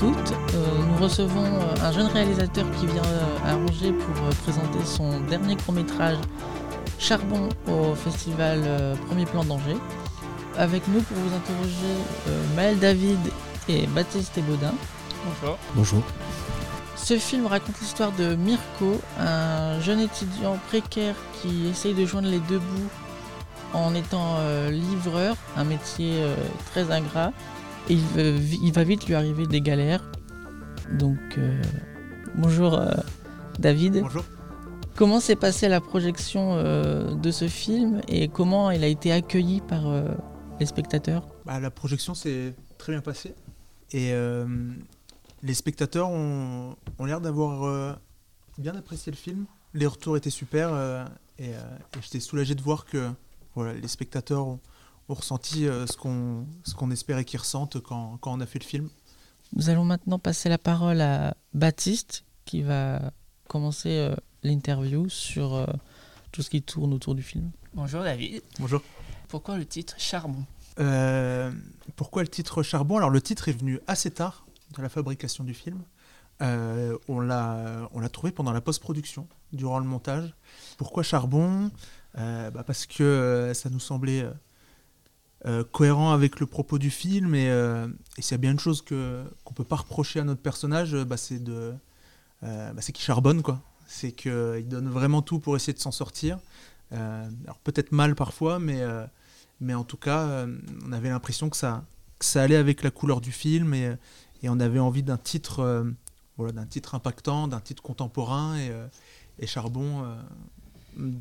toutes. Euh, nous recevons euh, un jeune réalisateur qui vient euh, à Angers pour présenter son dernier court-métrage Charbon au festival Premier Plan d'Angers. Avec nous pour vous interroger Maël David et Baptiste Ebaudin. Bonjour. Bonjour. Ce film raconte l'histoire de Mirko, un jeune étudiant précaire qui essaye de joindre les deux bouts en étant livreur, un métier très ingrat il, va vite lui arriver des galères. Donc, euh, bonjour euh, David. Bonjour. Comment s'est passée la projection euh, de ce film et comment il a été accueilli par les spectateurs? Bah, La projection s'est très bien passée et les spectateurs ont, l'air d'avoir bien apprécié le film. Les retours étaient super et, et j'étais soulagé de voir que voilà, les spectateurs ont, ressenti euh, ce qu'on ce qu'on espérait qu'ils ressentent quand, quand, on a fait le film. Nous allons maintenant passer la parole à Baptiste qui va commencer euh, l'interview sur euh, tout ce qui tourne autour du film. Bonjour David. Bonjour. Pourquoi le titre Charbon? Pourquoi le titre Charbon? Alors le titre est venu assez tard dans la fabrication du film. on l'a trouvé pendant la post-production, durant le montage. Pourquoi Charbon? Bah Parce que ça nous semblait euh, cohérent avec le propos du film et, euh, et s'il y a bien une chose que qu'on peut pas reprocher à notre personnage bah, c'est de euh, bah, c'est qu'il charbonne quoi. C'est qu'il donne vraiment tout pour essayer de s'en sortir. Alors peut-être mal parfois mais mais en tout cas on avait l'impression que ça que ça allait avec la couleur du film et, et on avait envie d'un titre voilà d'un titre impactant d'un titre contemporain et, et Charbon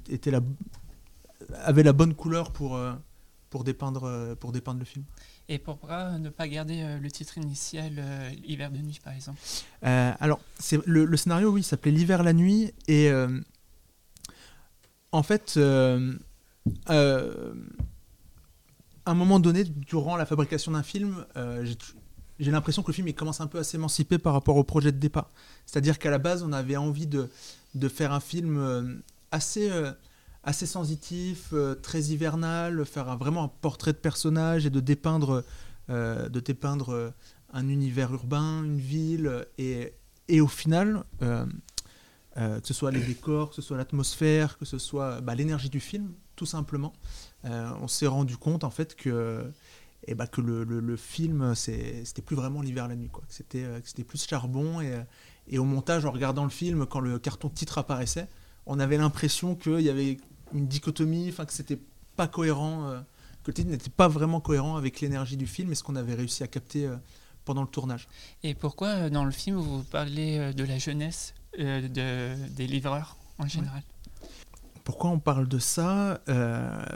était la avait la bonne couleur pour pour dépeindre, euh, pour dépeindre le film. Et pourquoi ne pas garder euh, le titre initial euh, L'hiver de nuit, par exemple? Alors, c'est le, le, scénario, oui, s'appelait L'hiver, la nuit. Et en fait, à un moment donné, durant la fabrication d'un film, j'ai l'impression que le film il commence un peu à s'émanciper par rapport au projet de départ. C'est-à-dire qu'à la base, on avait envie de, de faire un film assez assez sensitif, euh, très hivernal, faire vraiment un portrait de personnage et de dépeindre, euh, de dépeindre euh, un univers urbain, une ville, et, et au final, que ce soit les décors, que ce soit l'atmosphère, que ce soit bah, l'énergie du film, tout simplement, on s'est rendu compte en fait que, et eh bah, que le, le, le film, c'était plus vraiment l'hiver la nuit. C'était plus charbon, et, et au montage, en regardant le film, quand le carton titre apparaissait, on avait l'impression qu'il y avait une dichotomie, enfin que c'était pas cohérent, euh, que le titre n'était pas vraiment cohérent avec l'énergie du film et ce qu'on avait réussi à capter euh, pendant le tournage. Et pourquoi euh, dans le film vous parlez de la jeunesse de, des livreurs en général? Pourquoi on parle de ça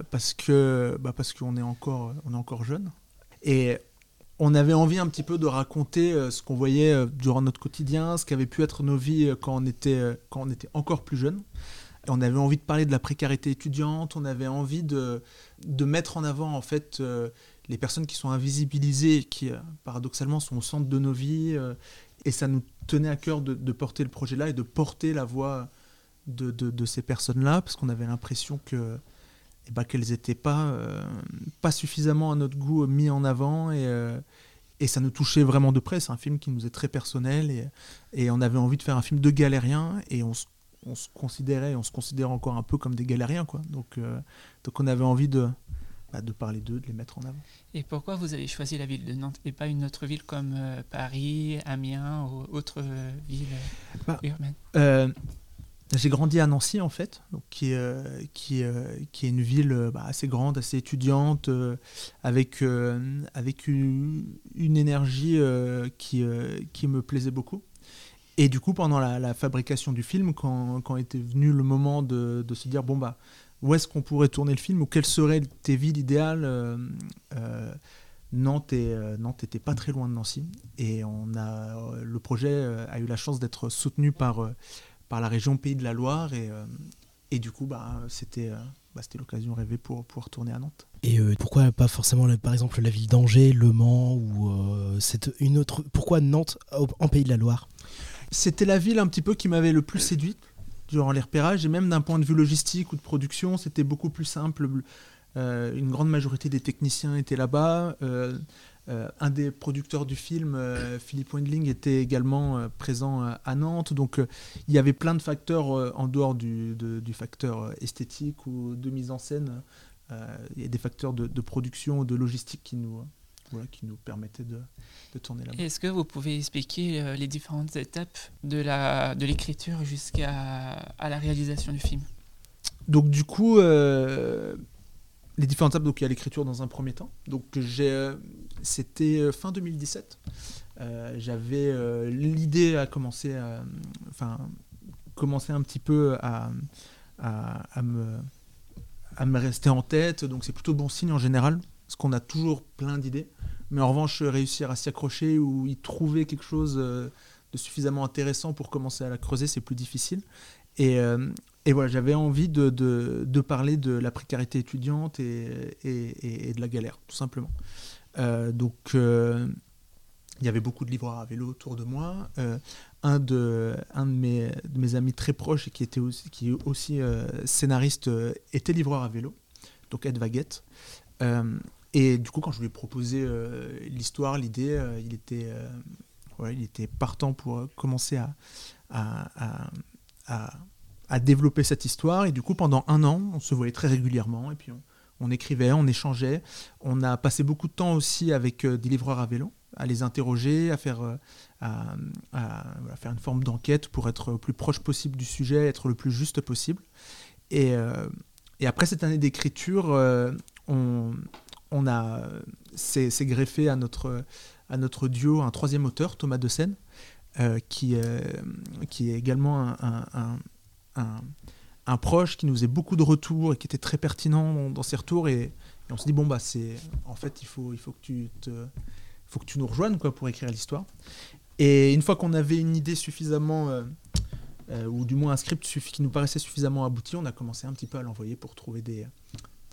Parce que bah parce qu'on est encore on est encore jeune. Et on avait envie un petit peu de raconter ce qu'on voyait durant notre quotidien, ce qu'avaient pu être nos vies quand on était quand on était encore plus jeune on avait envie de parler de la précarité étudiante, on avait envie de, mettre en avant en fait euh, les personnes qui sont invisibilisées, qui euh, paradoxalement sont au centre de nos vies. Euh, et ça nous tenait à cœur de, porter le projet-là et de porter la voix de, ces personnes-là, parce qu'on avait l'impression que eh ben, qu'elles n'étaient pas, suffisamment à notre goût mis en avant. Et, ça nous touchait vraiment de près. C'est un film qui nous est très personnel. Et, on avait envie de faire un film de galérien. Et on on se considérait, on se considère encore un peu comme des galériens, quoi. Donc, euh, donc on avait envie de, bah, de parler d'eux, de les mettre en avant. Et pourquoi vous avez choisi la ville de Nantes et pas une autre ville comme euh, Paris, Amiens ou autre euh, ville bah, urbaine J'ai grandi à Nancy en fait, donc qui, est, qui, qui est une ville bah, assez grande, assez étudiante, avec, avec une, une énergie qui, qui me plaisait beaucoup. Et du coup, pendant la, fabrication du film, quand, était venu le moment de, se dire, bon, bah, où est-ce qu'on pourrait tourner le film ou quelles seraient tes villes idéales euh, euh, Nantes, et, euh, pas très loin de Nancy. Et on a, le projet a eu la chance d'être soutenu par, par la région Pays de la Loire. Et, et du coup bah, c'était bah, c'était l'occasion rêvée pour pouvoir tourner à Nantes. Et pourquoi pas forcément par exemple la ville d'Angers, Le Mans ou cette une autre pourquoi Nantes en Pays de la Loire? C'était la ville un petit peu qui m'avait le plus séduite durant les repérages, et même d'un point de vue logistique ou de production, c'était beaucoup plus simple. une grande majorité des techniciens étaient là-bas. un des producteurs du film, Philippe Wendling, était également présent à Nantes. Donc il y avait plein de facteurs en dehors du, du, facteur esthétique ou de mise en scène. il y a des facteurs de, de production, de logistique qui nous, qui nous permettait de, de tourner là-bas. Est-ce que vous pouvez expliquer euh, les différentes étapes de la de l'écriture jusqu'à à la réalisation du film? Donc du coup, euh, les différentes étapes, donc il y a l'écriture dans un premier temps. Donc j'ai, euh, c'était fin 2017. j'avais l'idée à commencer, enfin commencer un petit peu à, à, à me à me rester en tête, donc c'est plutôt bon signe en général, parce qu'on a toujours plein d'idées. Mais en revanche, réussir à s'y accrocher ou y trouver quelque chose euh, de suffisamment intéressant pour commencer à la creuser, c'est plus difficile. Et, euh, voilà, j'avais envie de, parler de la précarité étudiante et, de la galère, tout simplement. Euh, donc, il y avait beaucoup de livreurs à vélo autour de moi. un de, mes, amis très proches qui, était aussi, qui est aussi scénariste était livreur à vélo, donc Ed Vaguette. Et du coup, quand je lui ai proposé euh, l'histoire, l'idée, euh, il, était, euh, il était partant pour commencer à, développer cette histoire. Et du coup, pendant un an, on se voyait très régulièrement. Et puis, on, écrivait, on échangeait. On a passé beaucoup de temps aussi avec des livreurs à vélo, à les interroger, à faire, à, faire une forme d'enquête pour être le plus proche possible du sujet, être le plus juste possible. Et après cette année d'écriture, on, on a c'est greffé à notre, à notre duo un troisième auteur, Thomas De Seine, euh, qui, euh, qui est également un, un, proche qui nous faisait beaucoup de retours et qui était très pertinent dans, ses retours. Et, on se dit, bon, bah, c'est en fait, il faut, il faut, que, tu faut que tu nous rejoignes quoi, pour écrire l'histoire. Et une fois qu'on avait une idée suffisamment, euh, ou du moins un script qui nous paraissait suffisamment abouti, on a commencé un petit peu à l'envoyer pour trouver des,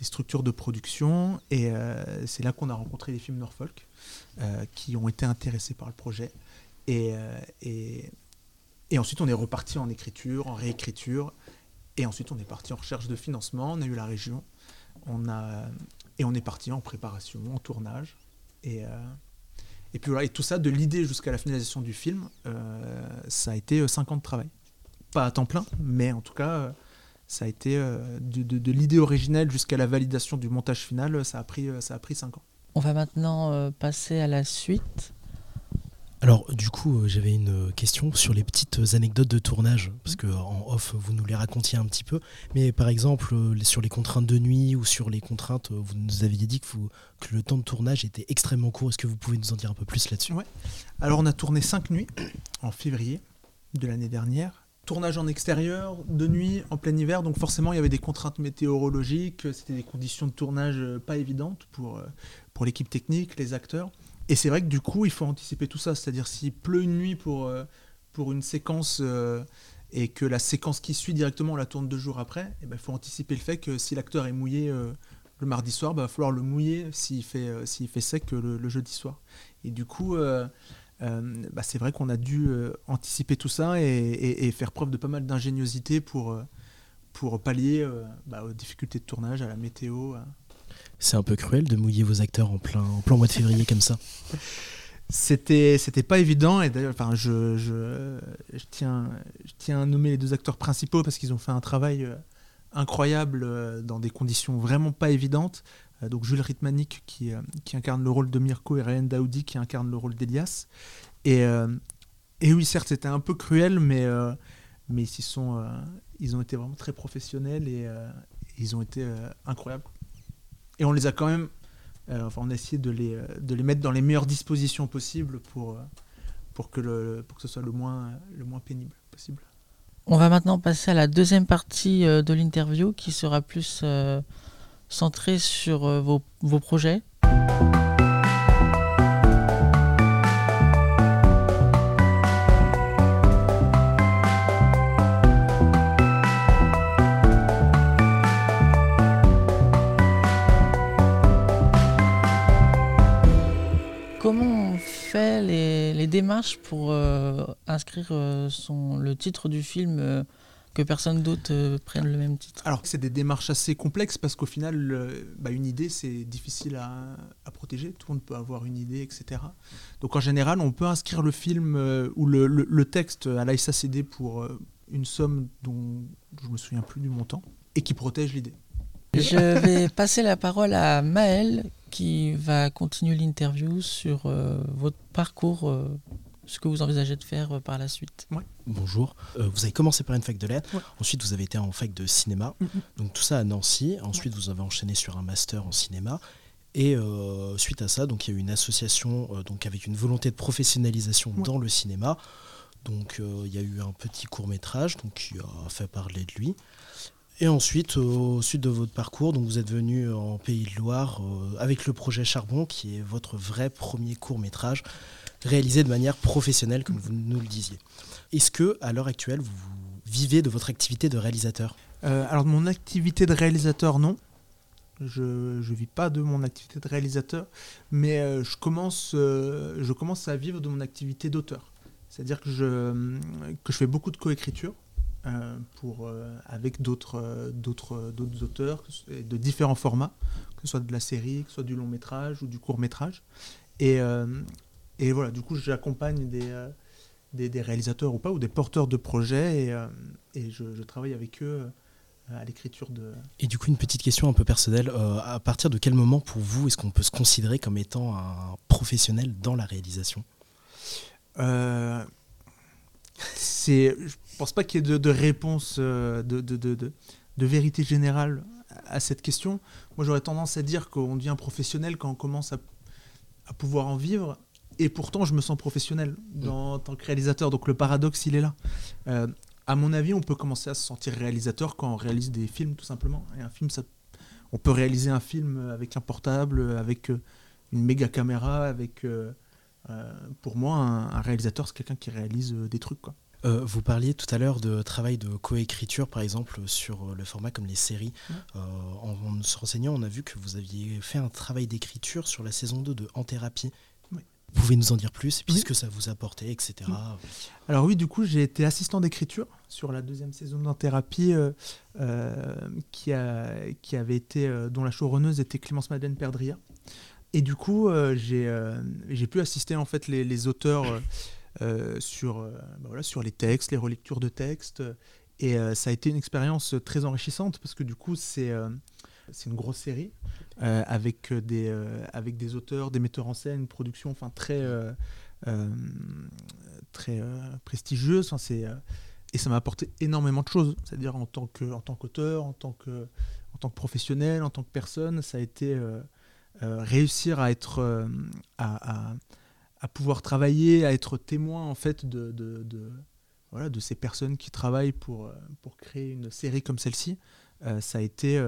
des structures de production. Et euh, c'est là qu'on a rencontré les films Norfolk, euh, qui ont été intéressés par le projet. Et, euh, et, et, ensuite, on est reparti en écriture, en réécriture. Et ensuite, on est parti en recherche de financement. On a eu la région. On a, et on est parti en préparation, en tournage. Et, et puis voilà, et tout ça, de l'idée jusqu'à la finalisation du film, ça a été 5 ans de travail. Pas à temps plein, mais en tout cas ça a été euh, de, l'idée originelle jusqu'à la validation du montage final, ça a pris, euh, ça a pris 5 ans. On va maintenant euh, passer à la suite. Alors du coup, j'avais une question sur les petites anecdotes de tournage, parce que en off, vous nous les racontiez un petit peu. Mais par exemple, sur les contraintes de nuit ou sur les contraintes, vous nous aviez dit que, que le temps de tournage était extrêmement court. Est-ce que vous pouvez nous en dire un peu plus là-dessus? Ouais. Alors on a tourné 5 nuits en février de l'année dernière tournage en extérieur, de nuit, en plein hiver, donc forcément il y avait des contraintes météorologiques, c'était des conditions de tournage euh, pas évidentes pour, euh, pour l'équipe technique, les acteurs. Et c'est vrai que du coup il faut anticiper tout ça, c'est-à-dire s'il pleut une nuit pour, euh, pour une séquence et que la séquence qui suit directement on la tourne deux jours après, il eh ben, faut anticiper le fait que si l'acteur est mouillé le mardi soir, il bah, va falloir le mouiller s'il fait, s'il fait sec le, jeudi soir. Et du coup, bah, c'est vrai qu'on a dû euh, anticiper tout ça et, faire preuve de pas mal d'ingéniosité pour, euh, pour pallier bah, aux difficultés de tournage, à la météo. C'est un peu cruel de mouiller vos acteurs en plein, en plein mois de février comme ça. C'était, c'était pas évident et d'ailleurs, enfin, je, je, je, tiens, je tiens à nommer les deux acteurs principaux parce qu'ils ont fait un travail incroyable dans des conditions vraiment pas évidentes. Euh, donc Jules Ritmanik qui, euh, qui, incarne le rôle de Mirko et Ryan Daoudi qui incarne le rôle d'Elias. Et, euh, et oui, certes, c'était un peu cruel, mais, mais ils, sont, ils ont été vraiment très professionnels et ils ont été incroyables. Et on les a quand même, enfin, on a essayé de les, de les mettre dans les meilleures dispositions possibles pour, pour, que, le, pour que ce soit le moins, le moins pénible possible. On va maintenant passer à la deuxième partie de l'interview qui sera plus centré sur euh, vos, vos projets Comment on fait les, démarches pour euh, inscrire euh, son, le titre du film que personne d'autre euh, prenne le même titre Alors, c'est des démarches assez complexes parce qu'au final, bah, une idée, c'est difficile à, protéger. Tout le monde peut avoir une idée, etc. Donc, en général, on peut inscrire le film ou le, texte à la SACD pour une somme dont je me souviens plus du montant et qui protège l'idée. Je vais passer la parole à Maël qui va continuer l'interview sur euh, votre parcours, euh, ce que vous envisagez de faire euh, par la suite. Bonjour. vous avez commencé par une fac de lettres, ensuite vous avez été en fac de cinéma, mm-hmm. donc tout ça à Nancy. Ensuite vous avez enchaîné sur un master en cinéma. Et suite à ça, donc il y a eu une association donc avec une volonté de professionnalisation dans le cinéma. Donc il y a eu un petit court métrage donc qui a fait parler de lui. Et ensuite, au sud de votre parcours, donc vous êtes venu en Pays de Loire euh, avec le projet Charbon, qui est votre vrai premier court métrage réalisé de manière professionnelle, comme vous nous le disiez. Est-ce que, à l'heure actuelle, vous vivez de votre activité de réalisateur? Euh, Alors, de mon activité de réalisateur, non. Je ne vis pas de mon activité de réalisateur, mais euh, je, commence, je commence à vivre de mon activité d'auteur. C'est-à-dire que je, que je fais beaucoup de coécriture euh, pour, euh, avec d'autres euh, d'autres d'autres auteurs de différents formats, que ce soit de la série, que ce soit du long métrage ou du court métrage. Et, et voilà, du coup, j'accompagne des, des, réalisateurs ou pas, ou des porteurs de projets, et, et je, travaille avec eux à l'écriture de... Et du coup, une petite question un peu personnelle. à partir de quel moment, pour vous, est-ce qu'on peut se considérer comme étant un professionnel dans la réalisation? C'est, je pense pas qu'il y ait de, réponse euh, de, de, de, vérité générale à cette question. Moi, j'aurais tendance à dire qu'on devient professionnel quand on commence à, à, pouvoir en vivre. Et pourtant, je me sens professionnel dans, en tant que réalisateur. Donc le paradoxe, il est là. Euh, à mon avis, on peut commencer à se sentir réalisateur quand on réalise des films, tout simplement. Et un film, ça, on peut réaliser un film avec un portable, avec euh, une méga caméra, avec euh, pour moi, un, réalisateur, c'est quelqu'un qui réalise euh, des trucs. Quoi. Euh, vous parliez tout à l'heure de travail de coécriture, par exemple, sur le format comme les séries. en, se renseignant, on a vu que vous aviez fait un travail d'écriture sur la saison 2 de En Thérapie. Vous pouvez nous en dire plus, puisque ça vous a apporté, etc. Alors oui, du coup, j'ai été assistant d'écriture sur la deuxième saison d'En Thérapie, qui, a, qui avait été, dont la showrunneuse était Clémence Madeleine Perdria. Et du coup, euh, euh, j'ai pu assister en fait les, auteurs euh, sur, bah voilà, sur les textes, les relectures de textes. Et ça a été une expérience très enrichissante parce que du coup, c'est c'est une grosse série avec, des, avec des auteurs, des metteurs en scène, une production enfin, très, très prestigieuse. Et ça m'a apporté énormément de choses. C'est-à-dire en tant qu'auteur, en, tant que, en tant que professionnel, en tant que personne, ça a été euh, réussir à être euh, à, pouvoir travailler, à être témoin en fait de, de, voilà, de ces personnes qui travaillent pour, euh, pour créer une série comme celle-ci, ça a été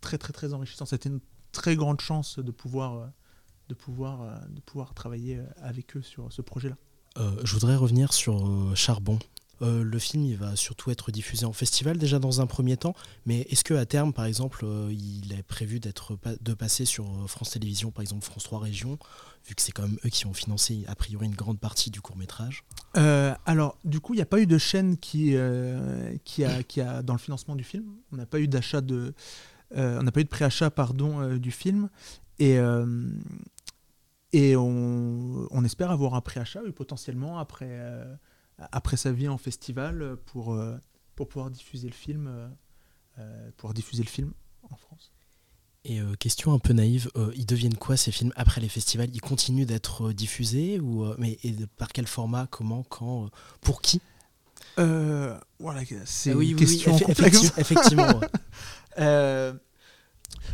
très très très enrichissant. C'était une très grande chance de pouvoir, de pouvoir, de pouvoir travailler avec eux sur ce projet-là. je voudrais revenir sur Charbon. Euh, le film il va surtout être diffusé en festival déjà dans un premier temps, mais est-ce que à terme, par exemple, euh, il est prévu d'être de passer sur euh, France Télévisions, par exemple France 3 Régions, vu que c'est quand même eux qui ont financé a priori une grande partie du court métrage Alors, du coup, il n'y a pas eu de chaîne qui, a, dans le financement du film. On n'a pas eu d'achat de, on n'a pas eu de préachat pardon du film. Et et on, espère avoir un préachat potentiellement après après sa vie en festival pour, euh, pour pouvoir diffuser le film, euh, euh, pour diffuser le film en France. Et question un peu naïve, ils deviennent quoi ces films après les festivals? Ils continuent d'être diffusés ou mais par quel format Comment Quand Pour qui? Voilà, c'est ah une question complexe. Effectivement.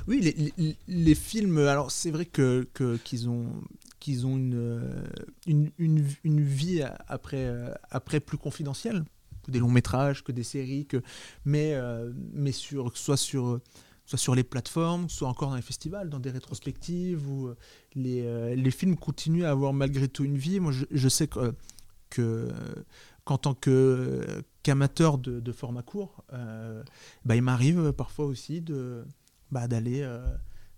oui, les, les, films. Alors c'est vrai que qu'ils ont qu'ils ont une, une, une, une, vie après, euh, après plus confidentielle, que des longs métrages, que des séries, que, mais, euh, mais sur, soit, sur, soit sur les plateformes, soit encore dans les festivals, dans des rétrospectives, où euh, les, les films continuent à avoir malgré tout une vie. Moi, je, sais que, que qu'en tant que, qu'amateur de, de, format court, bah, il m'arrive parfois aussi de, bah, d'aller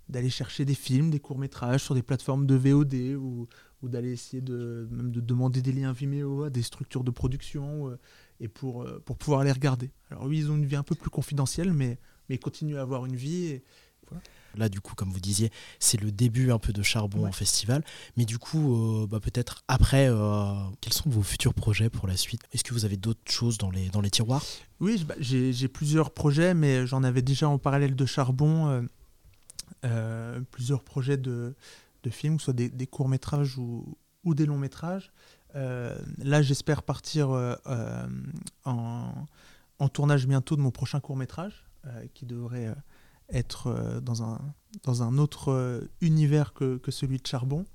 d'aller chercher des films, des courts-métrages sur des plateformes de VOD ou, ou d'aller essayer de, même de demander des liens Vimeo à des structures de production euh, et pour, euh, pour pouvoir les regarder. Alors oui, ils ont une vie un peu plus confidentielle, mais, mais ils continuent à avoir une vie. Et, Là, du coup, comme vous disiez, c'est le début un peu de Charbon en festival. Mais du coup, euh, bah, peut-être après, quels sont vos futurs projets pour la suite? Est-ce que vous avez d'autres choses dans les, dans les tiroirs? Oui, bah, j'ai plusieurs projets, mais j'en avais déjà en parallèle de Charbon. Plusieurs projets de, de films, que ce soit des, courts-métrages ou, ou, des longs-métrages. Euh, là, j'espère partir euh, euh, en, en, tournage bientôt de mon prochain court-métrage, qui devrait être dans, un, dans un autre univers que, que, celui de Charbon.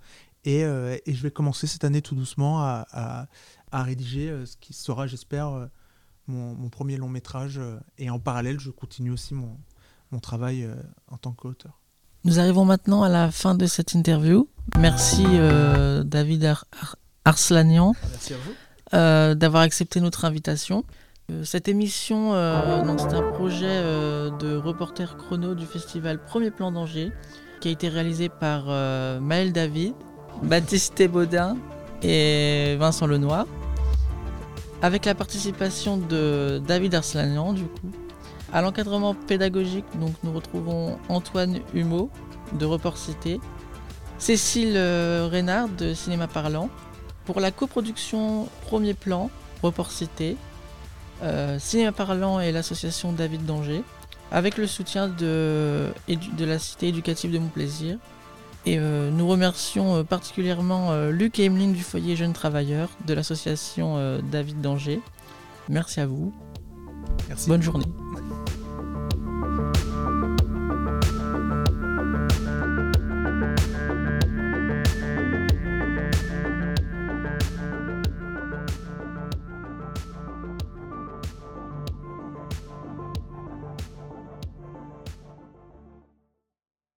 Et, et, je vais commencer cette année tout doucement à, à, à rédiger ce qui sera, j'espère, mon, mon, premier long métrage. et en parallèle, je continue aussi mon, mon travail en tant qu'auteur. Nous arrivons maintenant à la fin de cette interview. Merci euh, David Arslanian euh, d'avoir accepté notre invitation. Euh, cette émission, c'est un projet de reporter chrono du festival Premier Plan d'Angers qui a été réalisé par Maël David, Baptiste Baudin et Vincent Lenoir avec la participation de David Arslanian du coup à l'encadrement pédagogique, donc nous retrouvons Antoine Humeau de Report Cité, Cécile euh, Reynard de Cinéma Parlant. Pour la coproduction Premier Plan, Report Cité, euh, Cinéma Parlant et l'association David Danger, avec le soutien de, de la Cité éducative de Mon Plaisir. Et euh, nous remercions particulièrement Luc et Emeline du foyer Jeunes Travailleurs de l'association David Danger. Merci à vous. Merci. Bonne journée.